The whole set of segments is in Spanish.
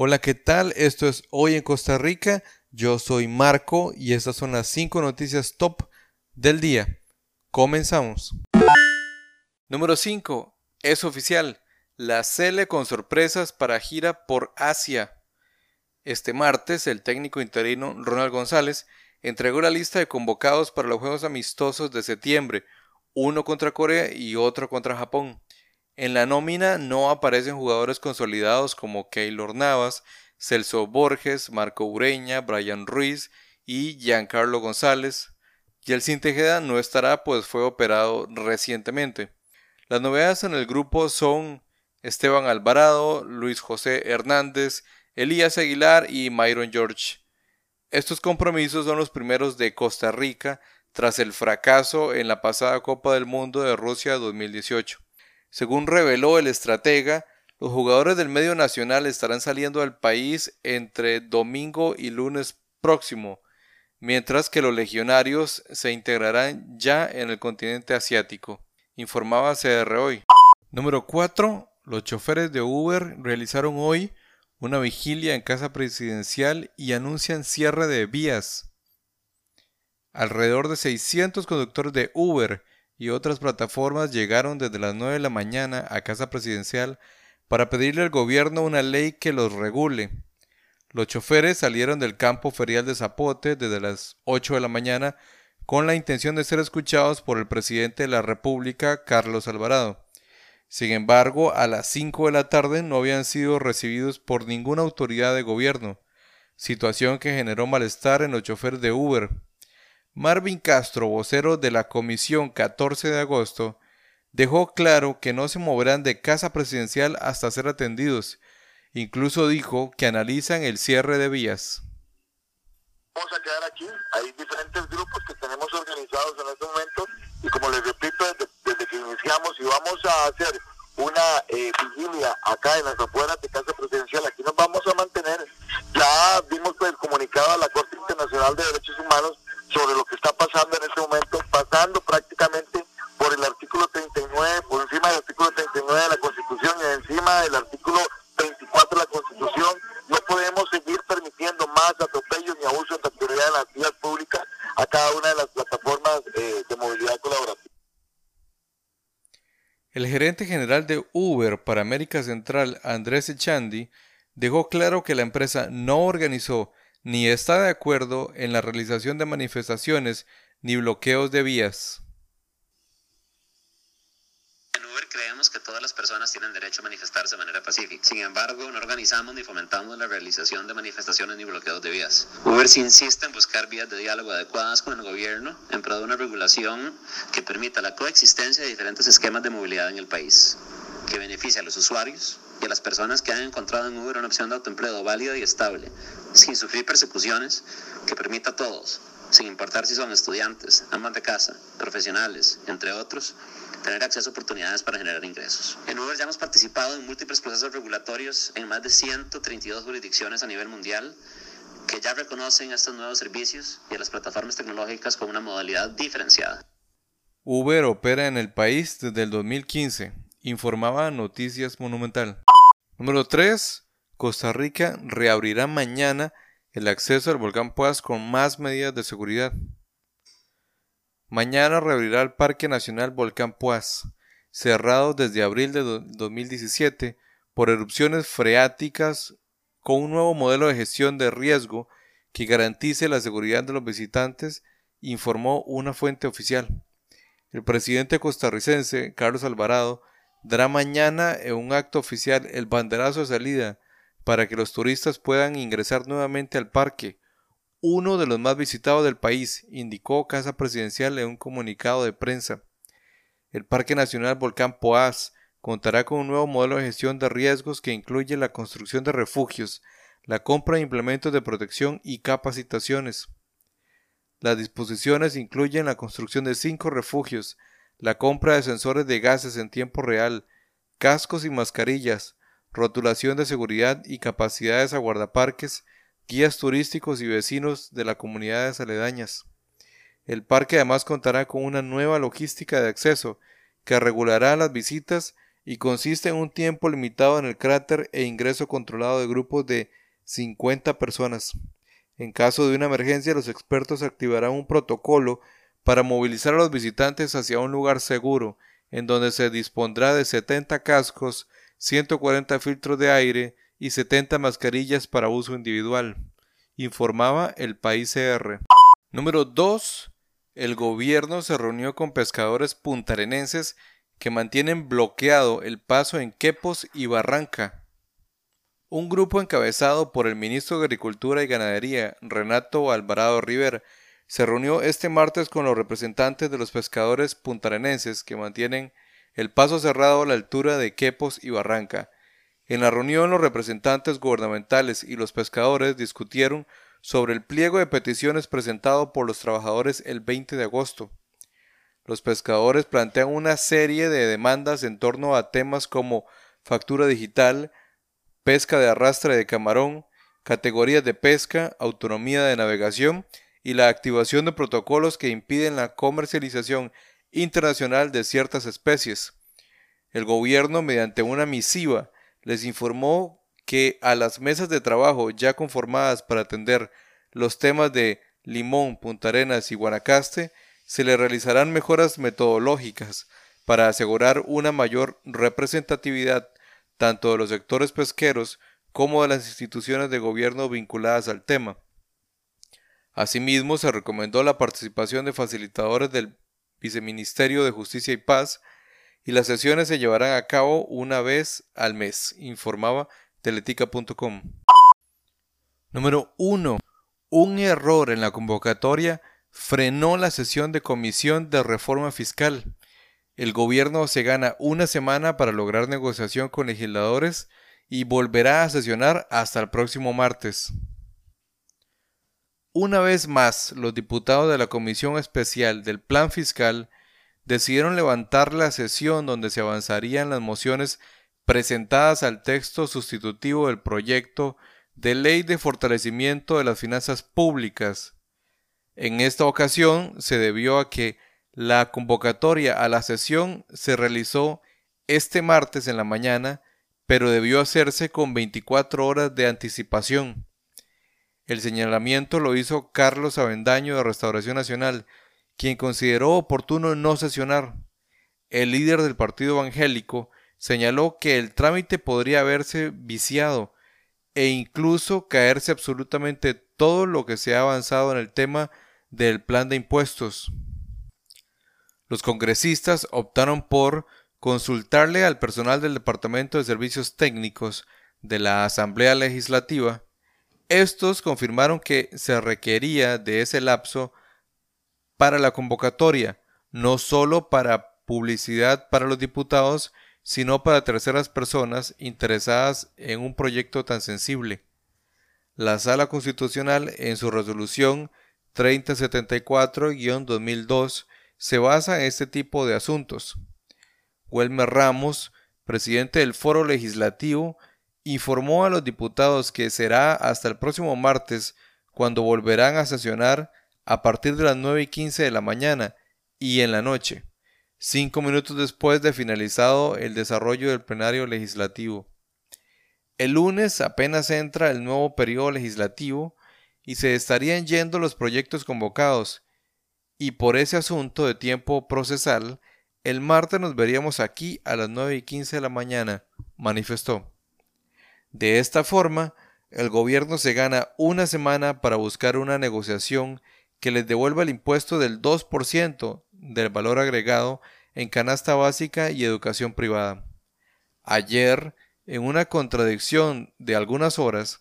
Hola, ¿qué tal? Esto es Hoy en Costa Rica. Yo soy Marco y estas son las 5 noticias top del día. Comenzamos. Número 5. Es oficial. La Cele con sorpresas para gira por Asia. Este martes, el técnico interino Ronald González entregó la lista de convocados para los Juegos Amistosos de septiembre, uno contra Corea y otro contra Japón. En la nómina no aparecen jugadores consolidados como Keylor Navas, Celso Borges, Marco Ureña, Brian Ruiz y Giancarlo González. Y el Tejeda no estará pues fue operado recientemente. Las novedades en el grupo son Esteban Alvarado, Luis José Hernández, Elías Aguilar y Myron George. Estos compromisos son los primeros de Costa Rica tras el fracaso en la pasada Copa del Mundo de Rusia 2018. Según reveló el estratega, los jugadores del medio nacional estarán saliendo al país entre domingo y lunes próximo, mientras que los legionarios se integrarán ya en el continente asiático, informaba CR hoy. Número 4. Los choferes de Uber realizaron hoy una vigilia en casa presidencial y anuncian cierre de vías. Alrededor de 600 conductores de Uber y otras plataformas llegaron desde las 9 de la mañana a Casa Presidencial para pedirle al gobierno una ley que los regule. Los choferes salieron del campo ferial de Zapote desde las 8 de la mañana con la intención de ser escuchados por el presidente de la República, Carlos Alvarado. Sin embargo, a las 5 de la tarde no habían sido recibidos por ninguna autoridad de gobierno, situación que generó malestar en los choferes de Uber, Marvin Castro, vocero de la Comisión 14 de agosto, dejó claro que no se moverán de casa presidencial hasta ser atendidos. Incluso dijo que analizan el cierre de vías. Vamos a quedar aquí. Hay diferentes grupos que tenemos organizados en este momento y como les repito, desde, que iniciamos y vamos a hacer una eh, vigilia acá en las afueras de Casa Presidencial, aquí nos vamos a mantener. Ya vimos el comunicado a la Corte Internacional de Derechos Humanos El gerente general de Uber para América Central, Andrés Echandi, dejó claro que la empresa no organizó ni está de acuerdo en la realización de manifestaciones ni bloqueos de vías. Creemos que todas las personas tienen derecho a manifestarse de manera pacífica. Sin embargo, no organizamos ni fomentamos la realización de manifestaciones ni bloqueos de vías. Uber sí insiste en buscar vías de diálogo adecuadas con el gobierno en pro de una regulación que permita la coexistencia de diferentes esquemas de movilidad en el país, que beneficie a los usuarios, y a las personas que han encontrado en Uber una opción de autoempleo válida y estable, sin sufrir persecuciones, que permita a todos, sin importar si son estudiantes, amas de casa, profesionales, entre otros, tener acceso a oportunidades para generar ingresos. En Uber ya hemos participado en múltiples procesos regulatorios en más de 132 jurisdicciones a nivel mundial que ya reconocen estos nuevos servicios y a las plataformas tecnológicas con una modalidad diferenciada. Uber opera en el país desde el 2015, informaba Noticias Monumental. Número 3. Costa Rica reabrirá mañana el acceso al volcán Poás con más medidas de seguridad. Mañana reabrirá el Parque Nacional Volcán Poás, cerrado desde abril de 2017 por erupciones freáticas con un nuevo modelo de gestión de riesgo que garantice la seguridad de los visitantes, informó una fuente oficial. El presidente costarricense, Carlos Alvarado, dará mañana en un acto oficial el banderazo de salida para que los turistas puedan ingresar nuevamente al parque, uno de los más visitados del país, indicó Casa Presidencial en un comunicado de prensa. El Parque Nacional Volcán Poás contará con un nuevo modelo de gestión de riesgos que incluye la construcción de refugios, la compra de implementos de protección y capacitaciones. Las disposiciones incluyen la construcción de cinco refugios, la compra de sensores de gases en tiempo real, cascos y mascarillas, rotulación de seguridad y capacidades a guardaparques, guías turísticos y vecinos de las comunidades aledañas. El parque además contará con una nueva logística de acceso que regulará las visitas y consiste en un tiempo limitado en el cráter e ingreso controlado de grupos de 50 personas. En caso de una emergencia, los expertos activarán un protocolo para movilizar a los visitantes hacia un lugar seguro, en donde se dispondrá de 70 cascos, 140 filtros de aire y 70 mascarillas para uso individual, informaba el país CR. Número 2. El gobierno se reunió con pescadores puntarenenses que mantienen bloqueado el paso en Quepos y Barranca. Un grupo encabezado por el ministro de Agricultura y Ganadería, Renato Alvarado River, se reunió este martes con los representantes de los pescadores puntarenenses que mantienen el paso cerrado a la altura de Quepos y Barranca. En la reunión los representantes gubernamentales y los pescadores discutieron sobre el pliego de peticiones presentado por los trabajadores el 20 de agosto. Los pescadores plantean una serie de demandas en torno a temas como factura digital, pesca de arrastre de camarón, categorías de pesca, autonomía de navegación y la activación de protocolos que impiden la comercialización internacional de ciertas especies. El gobierno, mediante una misiva, les informó que a las mesas de trabajo ya conformadas para atender los temas de Limón, Punta Arenas y Guanacaste, se le realizarán mejoras metodológicas para asegurar una mayor representatividad tanto de los sectores pesqueros como de las instituciones de gobierno vinculadas al tema. Asimismo, se recomendó la participación de facilitadores del Viceministerio de Justicia y Paz y las sesiones se llevarán a cabo una vez al mes, informaba teletica.com. Número 1. Un error en la convocatoria frenó la sesión de comisión de reforma fiscal. El gobierno se gana una semana para lograr negociación con legisladores y volverá a sesionar hasta el próximo martes. Una vez más, los diputados de la Comisión Especial del Plan Fiscal decidieron levantar la sesión donde se avanzarían las mociones presentadas al texto sustitutivo del proyecto de ley de fortalecimiento de las finanzas públicas en esta ocasión se debió a que la convocatoria a la sesión se realizó este martes en la mañana, pero debió hacerse con 24 horas de anticipación. El señalamiento lo hizo Carlos Avendaño de Restauración Nacional, quien consideró oportuno no sesionar. El líder del partido evangélico señaló que el trámite podría haberse viciado e incluso caerse absolutamente todo lo que se ha avanzado en el tema del plan de impuestos. Los congresistas optaron por consultarle al personal del Departamento de Servicios Técnicos de la Asamblea Legislativa. Estos confirmaron que se requería de ese lapso para la convocatoria, no solo para publicidad para los diputados, sino para terceras personas interesadas en un proyecto tan sensible. La Sala Constitucional, en su resolución 3074-2002 se basa en este tipo de asuntos. Welmer Ramos, presidente del Foro Legislativo, informó a los diputados que será hasta el próximo martes cuando volverán a sesionar a partir de las 9 y 15 de la mañana y en la noche, cinco minutos después de finalizado el desarrollo del plenario legislativo. El lunes apenas entra el nuevo periodo legislativo y se estarían yendo los proyectos convocados, y por ese asunto de tiempo procesal, el martes nos veríamos aquí a las 9 y 15 de la mañana, manifestó. De esta forma, el gobierno se gana una semana para buscar una negociación que les devuelva el impuesto del 2% del valor agregado en canasta básica y educación privada. Ayer, en una contradicción de algunas horas,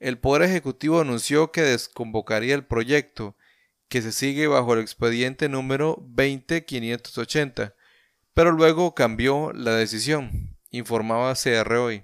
el Poder Ejecutivo anunció que desconvocaría el proyecto, que se sigue bajo el expediente número 20580, pero luego cambió la decisión, informaba CR hoy.